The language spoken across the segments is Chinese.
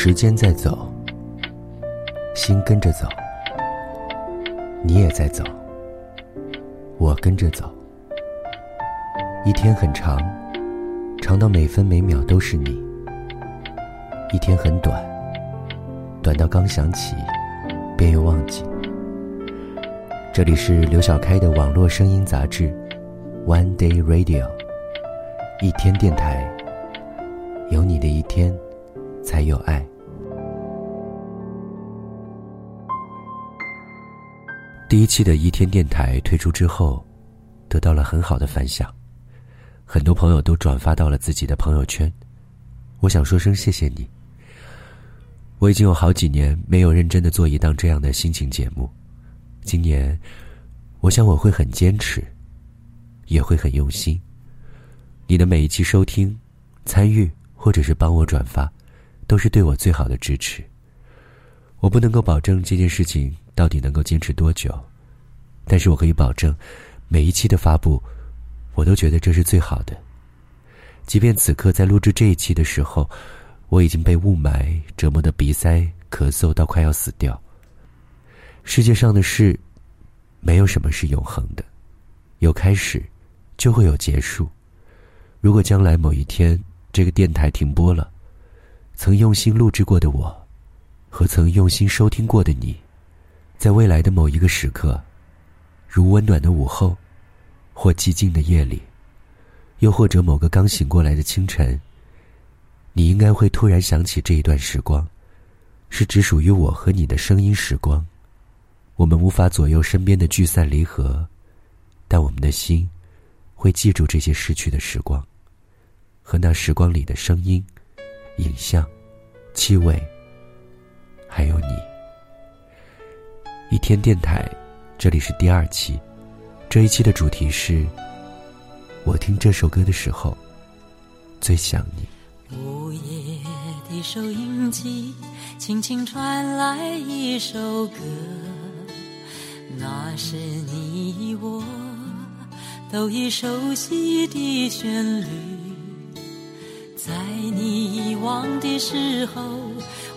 时间在走，心跟着走，你也在走，我跟着走。一天很长，长到每分每秒都是你；一天很短，短到刚想起，便又忘记。这里是刘小开的网络声音杂志《One Day Radio》，一天电台，有你的一天。才有爱。第一期的一天电台推出之后，得到了很好的反响，很多朋友都转发到了自己的朋友圈。我想说声谢谢你。我已经有好几年没有认真的做一档这样的心情节目，今年，我想我会很坚持，也会很用心。你的每一期收听、参与或者是帮我转发。都是对我最好的支持。我不能够保证这件事情到底能够坚持多久，但是我可以保证，每一期的发布，我都觉得这是最好的。即便此刻在录制这一期的时候，我已经被雾霾折磨的鼻塞、咳嗽到快要死掉。世界上的事，没有什么是永恒的，有开始，就会有结束。如果将来某一天这个电台停播了，曾用心录制过的我，和曾用心收听过的你，在未来的某一个时刻，如温暖的午后，或寂静的夜里，又或者某个刚醒过来的清晨，你应该会突然想起这一段时光，是只属于我和你的声音时光。我们无法左右身边的聚散离合，但我们的心会记住这些逝去的时光，和那时光里的声音。影像、气味，还有你。一天电台，这里是第二期。这一期的主题是：我听这首歌的时候，最想你。午夜的收音机，轻轻传来一首歌，那是你我都已熟悉的旋律。在你遗忘的时候，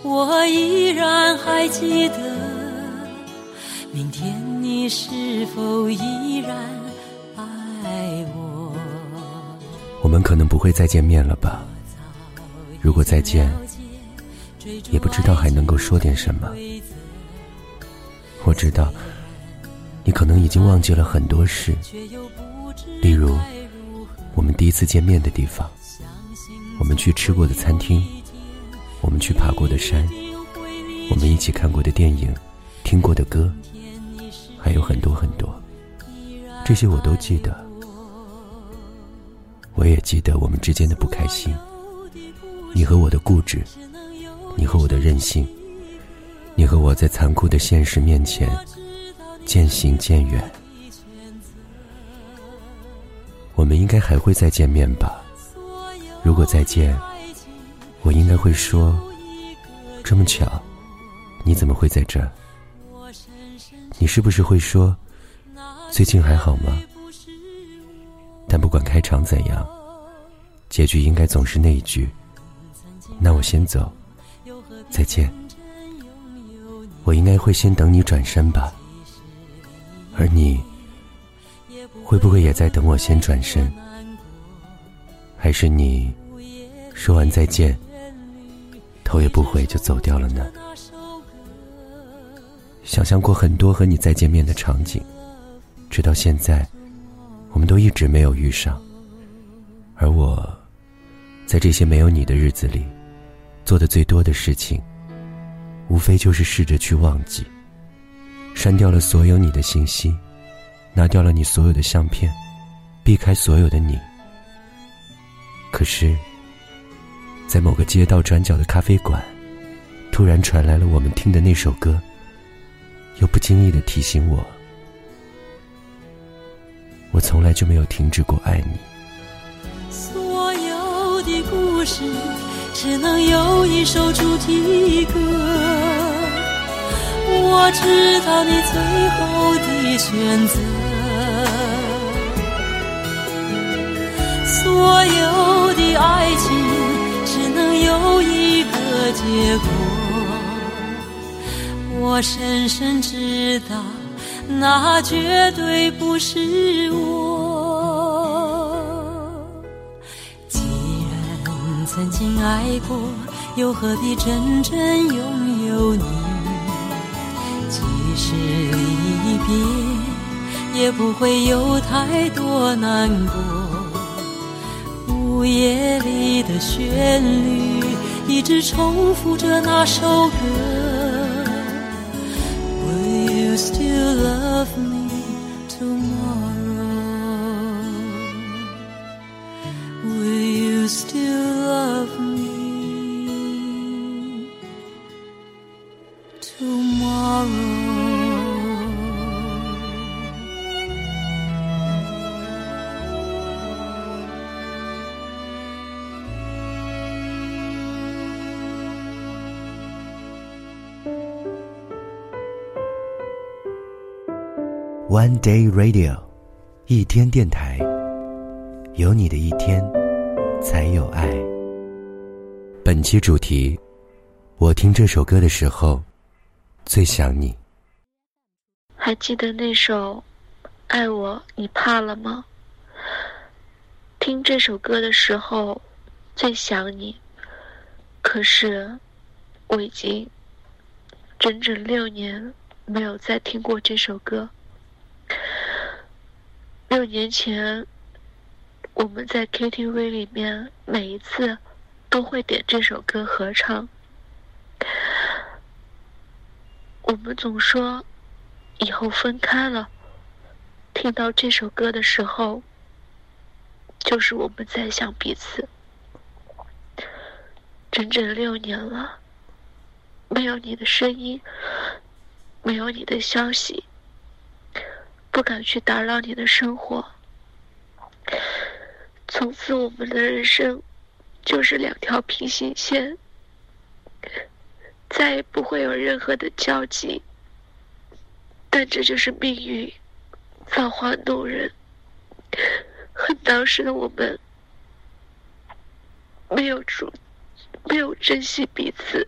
我依然还记得。明天你是否依然爱我？我们可能不会再见面了吧？如果再见，也不知道还能够说点什么。我知道，你可能已经忘记了很多事，例如我们第一次见面的地方。我们去吃过的餐厅，我们去爬过的山，我们一起看过的电影，听过的歌，还有很多很多，这些我都记得。我也记得我们之间的不开心，你和我的固执，你和我的任性，你和我在残酷的现实面前渐行渐远。我们应该还会再见面吧。如果再见，我应该会说：“这么巧，你怎么会在这儿？”你是不是会说：“最近还好吗？”但不管开场怎样，结局应该总是那一句：“那我先走，再见。”我应该会先等你转身吧，而你会不会也在等我先转身？还是你说完再见，头也不回就走掉了呢？想象过很多和你再见面的场景，直到现在，我们都一直没有遇上。而我，在这些没有你的日子里，做的最多的事情，无非就是试着去忘记，删掉了所有你的信息，拿掉了你所有的相片，避开所有的你。可是，在某个街道转角的咖啡馆，突然传来了我们听的那首歌，又不经意的提醒我，我从来就没有停止过爱你。所有的故事只能有一首主题歌，我知道你最后的选择。所有的爱情只能有一个结结果。我深深知道，那绝对不是我。既然曾经爱过，又何必真正拥有你？即使离别，也不会有太多难过。午夜里的旋律，一直重复着那首歌。Will you still love me One Day Radio，一天电台，有你的一天，才有爱。本期主题，我听这首歌的时候，最想你。还记得那首《爱我你怕了吗》？听这首歌的时候，最想你。可是，我已经整整六年没有再听过这首歌。六年前，我们在 KTV 里面每一次都会点这首歌合唱。我们总说以后分开了，听到这首歌的时候，就是我们在想彼此。整整六年了，没有你的声音，没有你的消息。不敢去打扰你的生活，从此我们的人生就是两条平行线，再也不会有任何的交集。但这就是命运，造化弄人。恨当时的我们没有主，没有珍惜彼此。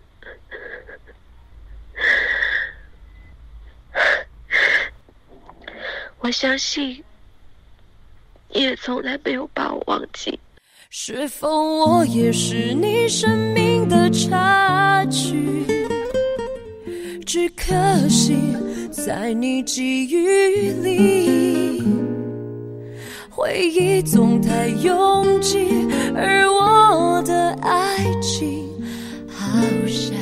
我相信，你也从来没有把我忘记。是否我也是你生命的插曲？只可惜，在你记忆里，回忆总太拥挤，而我的爱情好像……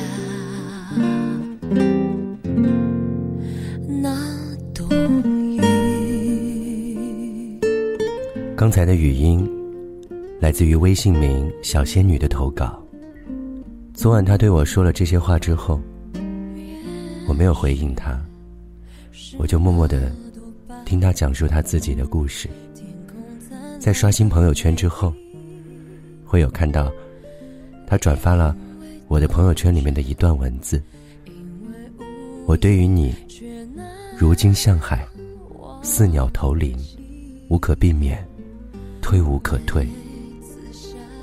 刚才的语音来自于微信名“小仙女”的投稿。昨晚她对我说了这些话之后，我没有回应她，我就默默的听她讲述她自己的故事。在刷新朋友圈之后，会有看到她转发了我的朋友圈里面的一段文字：“我对于你，如今向海，似鸟投林，无可避免。”退无可退，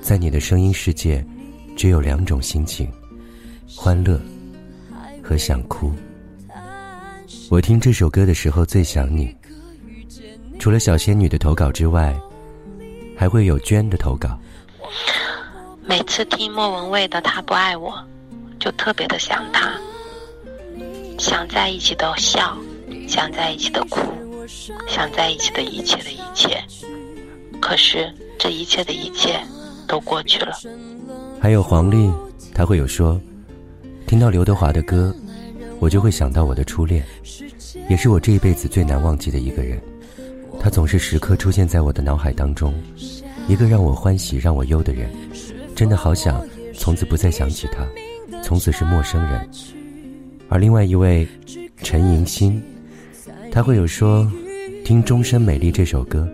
在你的声音世界，只有两种心情：欢乐和想哭。我听这首歌的时候最想你。除了小仙女的投稿之外，还会有娟的投稿。每次听莫文蔚的《他不爱我》，就特别的想他，想在一起的笑，想在一起的哭，想在一起的一切的一切。可是这一切的一切都过去了。还有黄丽，她会有说，听到刘德华的歌，我就会想到我的初恋，也是我这一辈子最难忘记的一个人。他总是时刻出现在我的脑海当中，一个让我欢喜让我忧的人，真的好想从此不再想起他，从此是陌生人。而另外一位陈莹欣，他会有说，听《终身美丽》这首歌。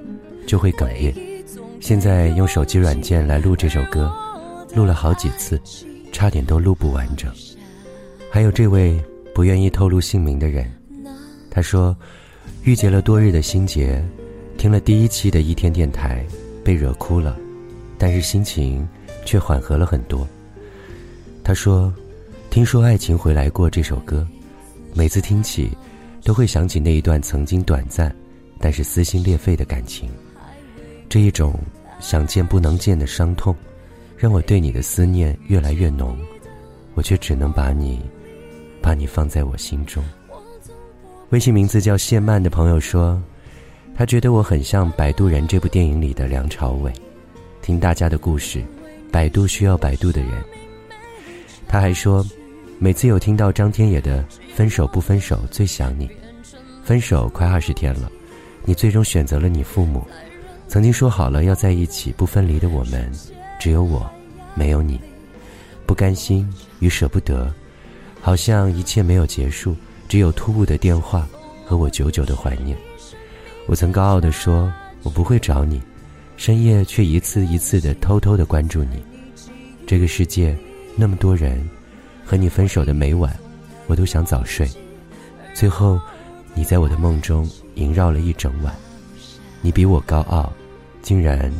就会哽咽。现在用手机软件来录这首歌，录了好几次，差点都录不完整。还有这位不愿意透露姓名的人，他说，郁结了多日的心结，听了第一期的一天电台，被惹哭了，但是心情却缓和了很多。他说，听说爱情回来过这首歌，每次听起，都会想起那一段曾经短暂，但是撕心裂肺的感情。这一种想见不能见的伤痛，让我对你的思念越来越浓，我却只能把你，把你放在我心中。微信名字叫谢曼的朋友说，他觉得我很像《摆渡人》这部电影里的梁朝伟。听大家的故事，摆渡需要摆渡的人。他还说，每次有听到张天野的《分手不分手最想你》，分手快二十天了，你最终选择了你父母。曾经说好了要在一起不分离的我们，只有我，没有你。不甘心与舍不得，好像一切没有结束。只有突兀的电话和我久久的怀念。我曾高傲地说：“我不会找你。”深夜却一次一次的偷偷的关注你。这个世界那么多人，和你分手的每晚，我都想早睡。最后，你在我的梦中萦绕了一整晚。你比我高傲，竟然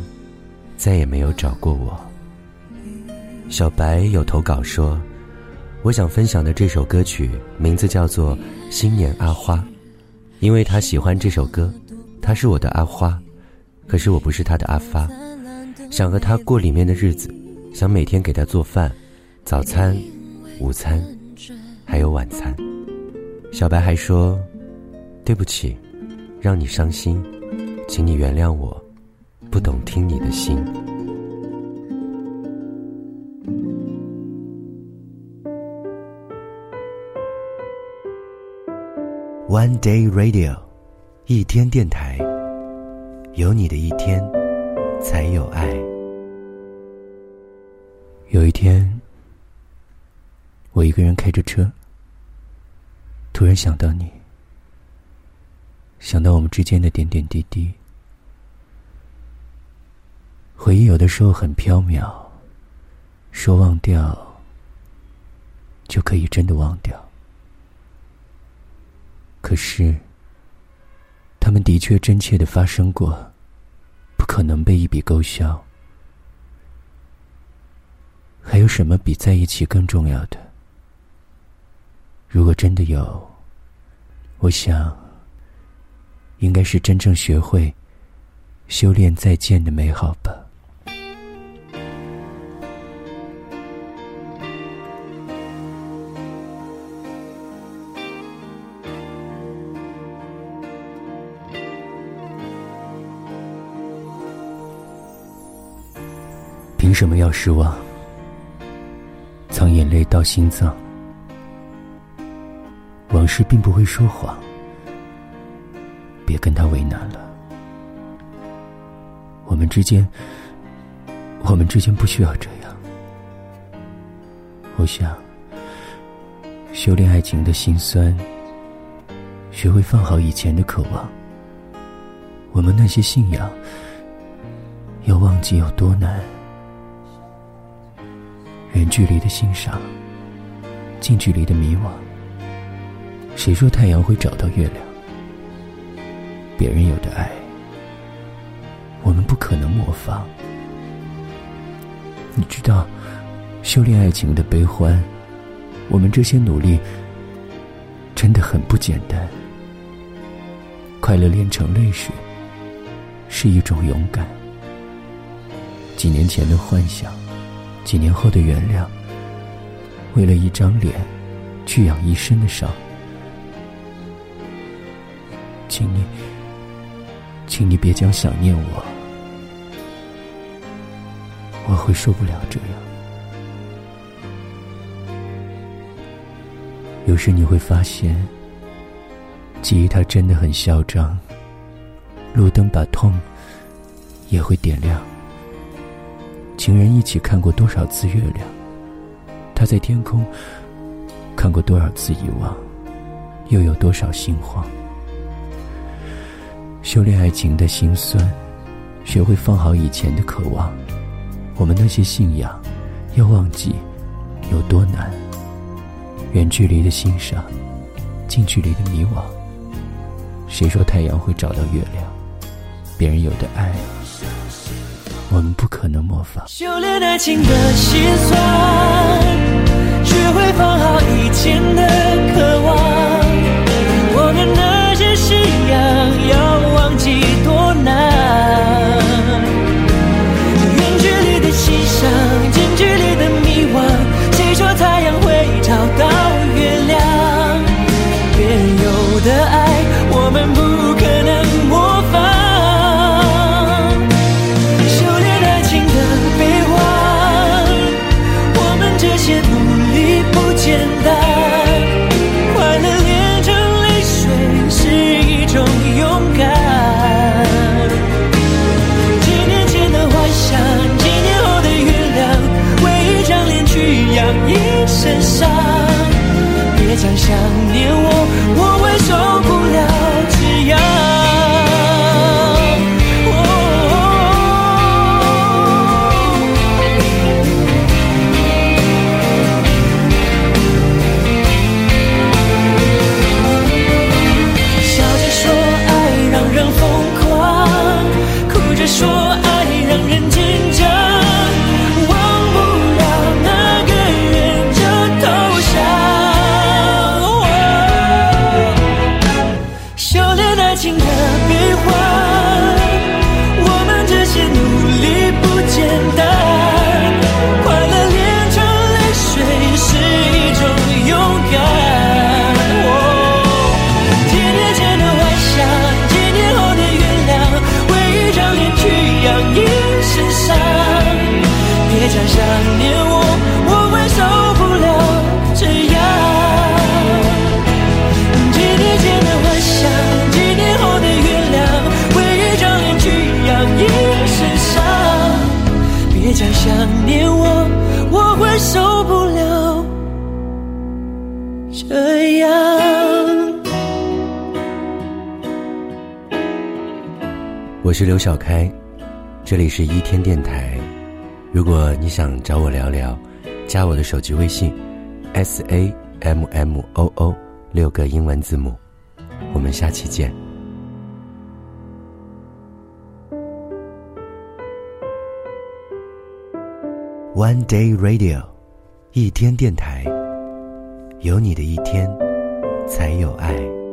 再也没有找过我。小白有投稿说。我想分享的这首歌曲名字叫做《新年阿花》，因为他喜欢这首歌，他是我的阿花，可是我不是他的阿发。想和他过里面的日子，想每天给他做饭，早餐、午餐，还有晚餐。小白还说：“对不起，让你伤心，请你原谅我，不懂听你的心。” One Day Radio，一天电台，有你的一天，才有爱。有一天，我一个人开着车，突然想到你，想到我们之间的点点滴滴。回忆有的时候很飘渺，说忘掉，就可以真的忘掉。可是，他们的确真切的发生过，不可能被一笔勾销。还有什么比在一起更重要的？如果真的有，我想，应该是真正学会修炼再见的美好吧。凭什么要失望？藏眼泪到心脏，往事并不会说谎，别跟他为难了。我们之间，我们之间不需要这样。我想，修炼爱情的心酸，学会放好以前的渴望。我们那些信仰，要忘记有多难。远距离的欣赏，近距离的迷惘。谁说太阳会找到月亮？别人有的爱，我们不可能模仿。你知道，修炼爱情的悲欢，我们这些努力真的很不简单。快乐炼成泪水，是一种勇敢。几年前的幻想。几年后的原谅，为了一张脸，去养一身的伤，请你，请你别将想念我，我会受不了这样。有时你会发现，记忆它真的很嚣张，路灯把痛也会点亮。情人一起看过多少次月亮？他在天空看过多少次遗忘？又有多少心慌？修炼爱情的心酸，学会放好以前的渴望。我们那些信仰，要忘记有多难。远距离的欣赏，近距离的迷惘。谁说太阳会找到月亮？别人有的爱。我们不可能模仿。修炼爱情的心酸学会放好以前的渴望。我们那些信仰我是刘小开这里是一天电台。如果你想找我聊聊加我的手机微信 sammoo 六个英文字母。我们下期见。One day radio 一天电台有你的一天才有爱。